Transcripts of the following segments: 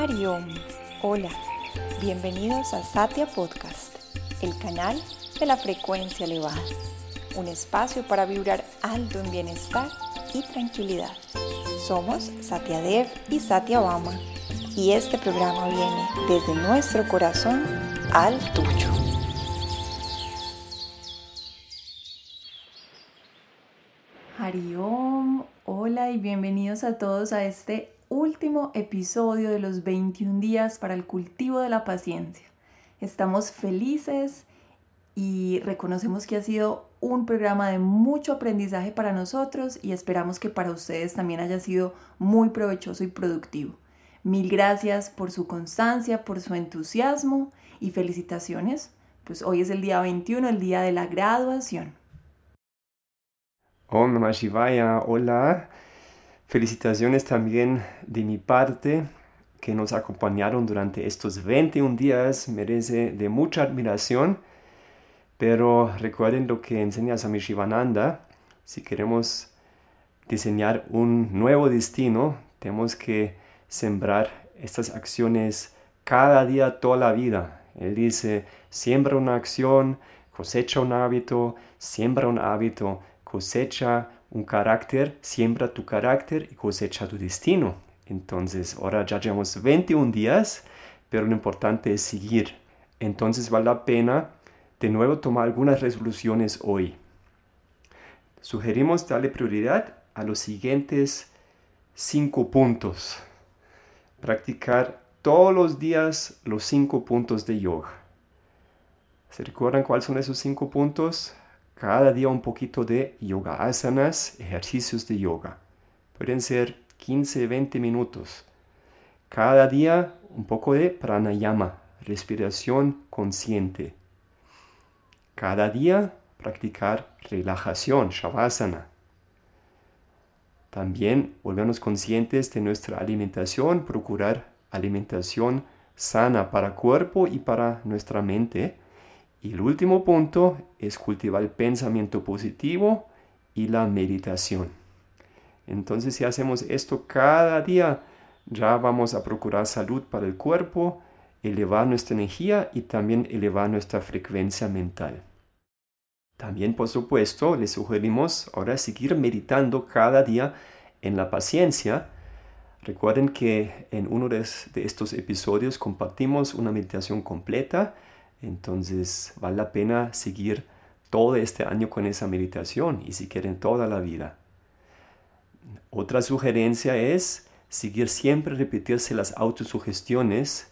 Hariom, hola, bienvenidos a Satya Podcast, el canal de la frecuencia elevada, un espacio para vibrar alto en bienestar y tranquilidad. Somos Satya Dev y Satya Bama y este programa viene desde nuestro corazón al tuyo. Hariom, hola y bienvenidos a todos a este último episodio de los 21 días para el cultivo de la paciencia. Estamos felices y reconocemos que ha sido un programa de mucho aprendizaje para nosotros y esperamos que para ustedes también haya sido muy provechoso y productivo. Mil gracias por su constancia, por su entusiasmo y felicitaciones, pues hoy es el día 21, el día de la graduación. Om hola. Felicitaciones también de mi parte que nos acompañaron durante estos 21 días. Merece de mucha admiración. Pero recuerden lo que enseña Swami Shivananda. Si queremos diseñar un nuevo destino, tenemos que sembrar estas acciones cada día, toda la vida. Él dice, siembra una acción, cosecha un hábito, siembra un hábito, cosecha un carácter, siembra tu carácter y cosecha tu destino. Entonces, ahora ya llevamos 21 días, pero lo importante es seguir. Entonces vale la pena de nuevo tomar algunas resoluciones hoy. Sugerimos darle prioridad a los siguientes cinco puntos. Practicar todos los días los cinco puntos de yoga. ¿Se recuerdan cuáles son esos cinco puntos? Cada día un poquito de yoga asanas, ejercicios de yoga. Pueden ser 15, 20 minutos. Cada día un poco de pranayama, respiración consciente. Cada día practicar relajación, shavasana. También volvernos conscientes de nuestra alimentación, procurar alimentación sana para cuerpo y para nuestra mente y el último punto es cultivar el pensamiento positivo y la meditación. Entonces si hacemos esto cada día, ya vamos a procurar salud para el cuerpo, elevar nuestra energía y también elevar nuestra frecuencia mental. También, por supuesto, les sugerimos ahora seguir meditando cada día en la paciencia. Recuerden que en uno de estos episodios compartimos una meditación completa entonces vale la pena seguir todo este año con esa meditación y si quieren toda la vida. Otra sugerencia es seguir siempre repetirse las autosugestiones.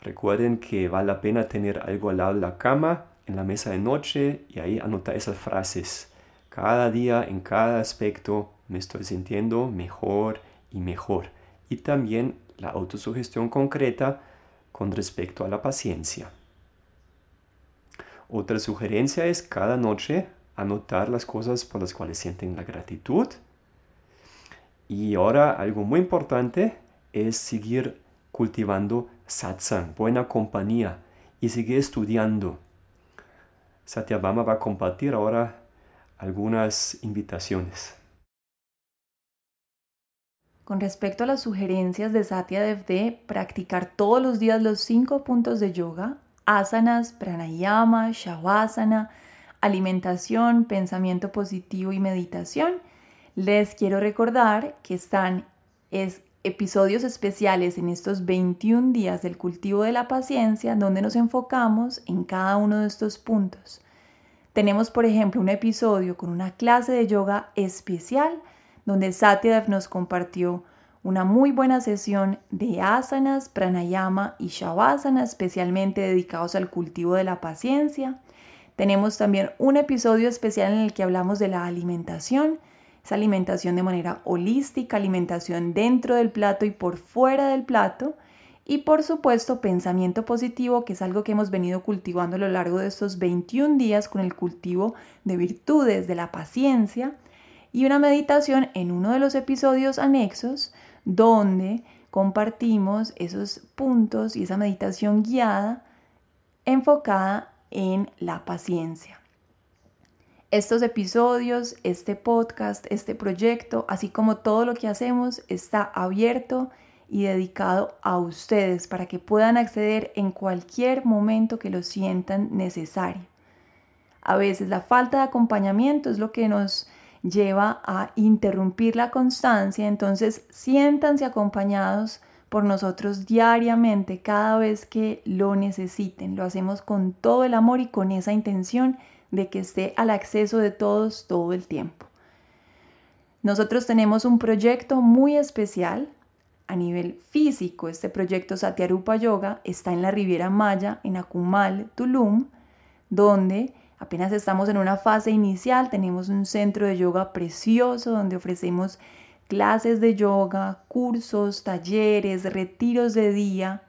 Recuerden que vale la pena tener algo al lado de la cama, en la mesa de noche y ahí anotar esas frases. Cada día, en cada aspecto, me estoy sintiendo mejor y mejor. Y también la autosugestión concreta con respecto a la paciencia. Otra sugerencia es cada noche anotar las cosas por las cuales sienten la gratitud. Y ahora algo muy importante es seguir cultivando satsang, buena compañía, y seguir estudiando. Satyabama va a compartir ahora algunas invitaciones. Con respecto a las sugerencias de Satya de practicar todos los días los cinco puntos de yoga, asanas, pranayama, shavasana, alimentación, pensamiento positivo y meditación. Les quiero recordar que están episodios especiales en estos 21 días del cultivo de la paciencia donde nos enfocamos en cada uno de estos puntos. Tenemos, por ejemplo, un episodio con una clase de yoga especial donde Satyadev nos compartió una muy buena sesión de asanas, pranayama y shavasana especialmente dedicados al cultivo de la paciencia. Tenemos también un episodio especial en el que hablamos de la alimentación, esa alimentación de manera holística, alimentación dentro del plato y por fuera del plato. Y por supuesto, pensamiento positivo, que es algo que hemos venido cultivando a lo largo de estos 21 días con el cultivo de virtudes de la paciencia. Y una meditación en uno de los episodios anexos donde compartimos esos puntos y esa meditación guiada enfocada en la paciencia. Estos episodios, este podcast, este proyecto, así como todo lo que hacemos, está abierto y dedicado a ustedes para que puedan acceder en cualquier momento que lo sientan necesario. A veces la falta de acompañamiento es lo que nos lleva a interrumpir la constancia, entonces siéntanse acompañados por nosotros diariamente cada vez que lo necesiten. Lo hacemos con todo el amor y con esa intención de que esté al acceso de todos todo el tiempo. Nosotros tenemos un proyecto muy especial a nivel físico. Este proyecto Satyarupa Yoga está en la Riviera Maya, en Akumal, Tulum, donde Apenas estamos en una fase inicial, tenemos un centro de yoga precioso donde ofrecemos clases de yoga, cursos, talleres, retiros de día.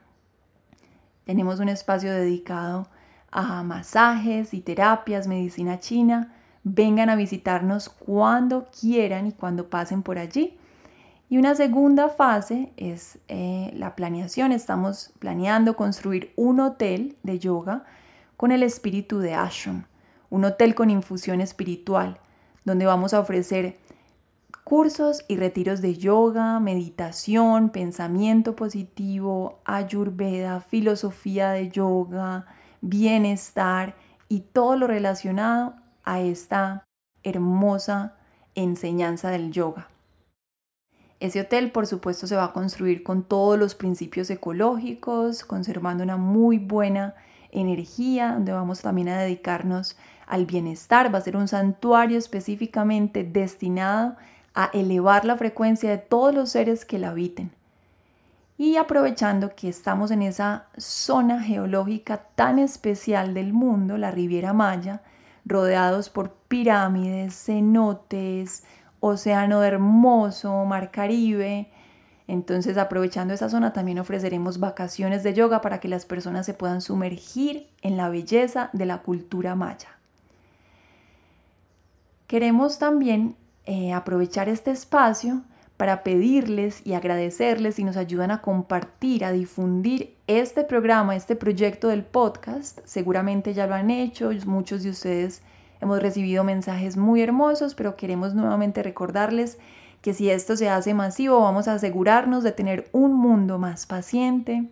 Tenemos un espacio dedicado a masajes y terapias, medicina china. Vengan a visitarnos cuando quieran y cuando pasen por allí. Y una segunda fase es eh, la planeación. Estamos planeando construir un hotel de yoga con el espíritu de ashram un hotel con infusión espiritual, donde vamos a ofrecer cursos y retiros de yoga, meditación, pensamiento positivo, ayurveda, filosofía de yoga, bienestar y todo lo relacionado a esta hermosa enseñanza del yoga. Ese hotel, por supuesto, se va a construir con todos los principios ecológicos, conservando una muy buena energía, donde vamos también a dedicarnos al bienestar, va a ser un santuario específicamente destinado a elevar la frecuencia de todos los seres que la habiten. Y aprovechando que estamos en esa zona geológica tan especial del mundo, la Riviera Maya, rodeados por pirámides, cenotes, océano hermoso, mar Caribe, entonces, aprovechando esa zona, también ofreceremos vacaciones de yoga para que las personas se puedan sumergir en la belleza de la cultura maya. Queremos también eh, aprovechar este espacio para pedirles y agradecerles si nos ayudan a compartir, a difundir este programa, este proyecto del podcast. Seguramente ya lo han hecho, muchos de ustedes hemos recibido mensajes muy hermosos, pero queremos nuevamente recordarles que si esto se hace masivo vamos a asegurarnos de tener un mundo más paciente,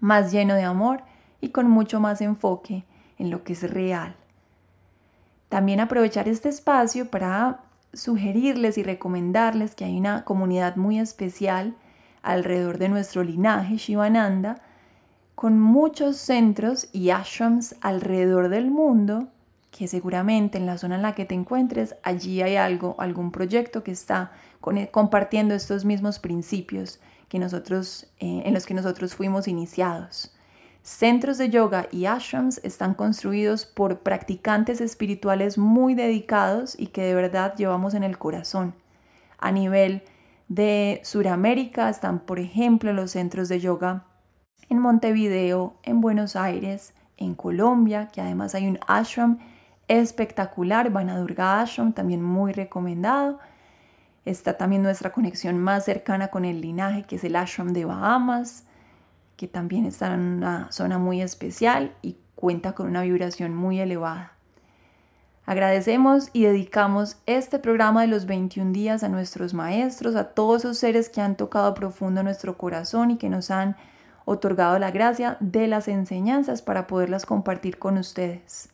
más lleno de amor y con mucho más enfoque en lo que es real. También aprovechar este espacio para sugerirles y recomendarles que hay una comunidad muy especial alrededor de nuestro linaje Shivananda, con muchos centros y ashrams alrededor del mundo, que seguramente en la zona en la que te encuentres, allí hay algo, algún proyecto que está compartiendo estos mismos principios que nosotros, eh, en los que nosotros fuimos iniciados. Centros de yoga y ashrams están construidos por practicantes espirituales muy dedicados y que de verdad llevamos en el corazón. A nivel de Sudamérica están, por ejemplo, los centros de yoga en Montevideo, en Buenos Aires, en Colombia, que además hay un ashram espectacular, Vanadurga Ashram, también muy recomendado. Está también nuestra conexión más cercana con el linaje, que es el ashram de Bahamas que también está en una zona muy especial y cuenta con una vibración muy elevada. Agradecemos y dedicamos este programa de los 21 días a nuestros maestros, a todos esos seres que han tocado profundo nuestro corazón y que nos han otorgado la gracia de las enseñanzas para poderlas compartir con ustedes.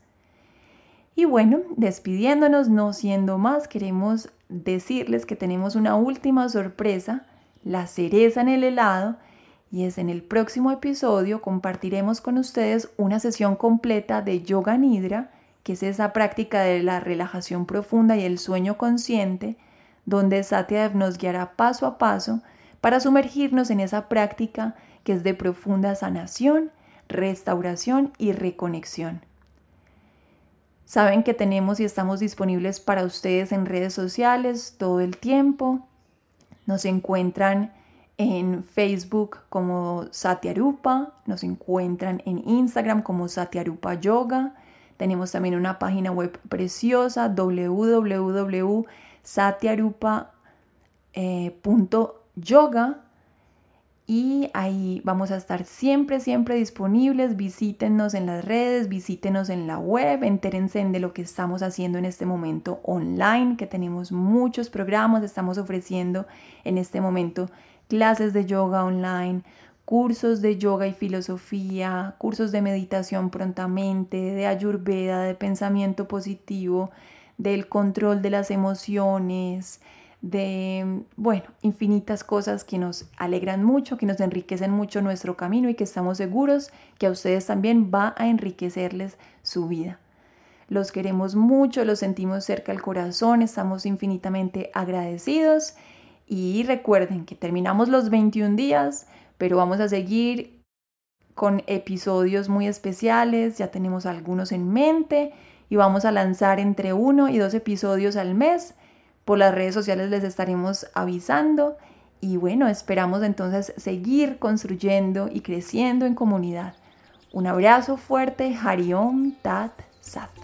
Y bueno, despidiéndonos, no siendo más, queremos decirles que tenemos una última sorpresa, la cereza en el helado, y es en el próximo episodio compartiremos con ustedes una sesión completa de Yoga Nidra, que es esa práctica de la relajación profunda y el sueño consciente, donde Satyadev nos guiará paso a paso para sumergirnos en esa práctica que es de profunda sanación, restauración y reconexión. Saben que tenemos y estamos disponibles para ustedes en redes sociales todo el tiempo. Nos encuentran en Facebook como Satyarupa, nos encuentran en Instagram como Satyarupa Yoga. Tenemos también una página web preciosa www.satyarupa.yoga y ahí vamos a estar siempre, siempre disponibles. Visítenos en las redes, visítenos en la web, entérense de lo que estamos haciendo en este momento online, que tenemos muchos programas, estamos ofreciendo en este momento clases de yoga online, cursos de yoga y filosofía, cursos de meditación prontamente, de ayurveda, de pensamiento positivo, del control de las emociones, de, bueno, infinitas cosas que nos alegran mucho, que nos enriquecen mucho nuestro camino y que estamos seguros que a ustedes también va a enriquecerles su vida. Los queremos mucho, los sentimos cerca al corazón, estamos infinitamente agradecidos y recuerden que terminamos los 21 días, pero vamos a seguir con episodios muy especiales, ya tenemos algunos en mente y vamos a lanzar entre uno y dos episodios al mes por las redes sociales les estaremos avisando y bueno, esperamos entonces seguir construyendo y creciendo en comunidad. Un abrazo fuerte, Hariom Tat Sat.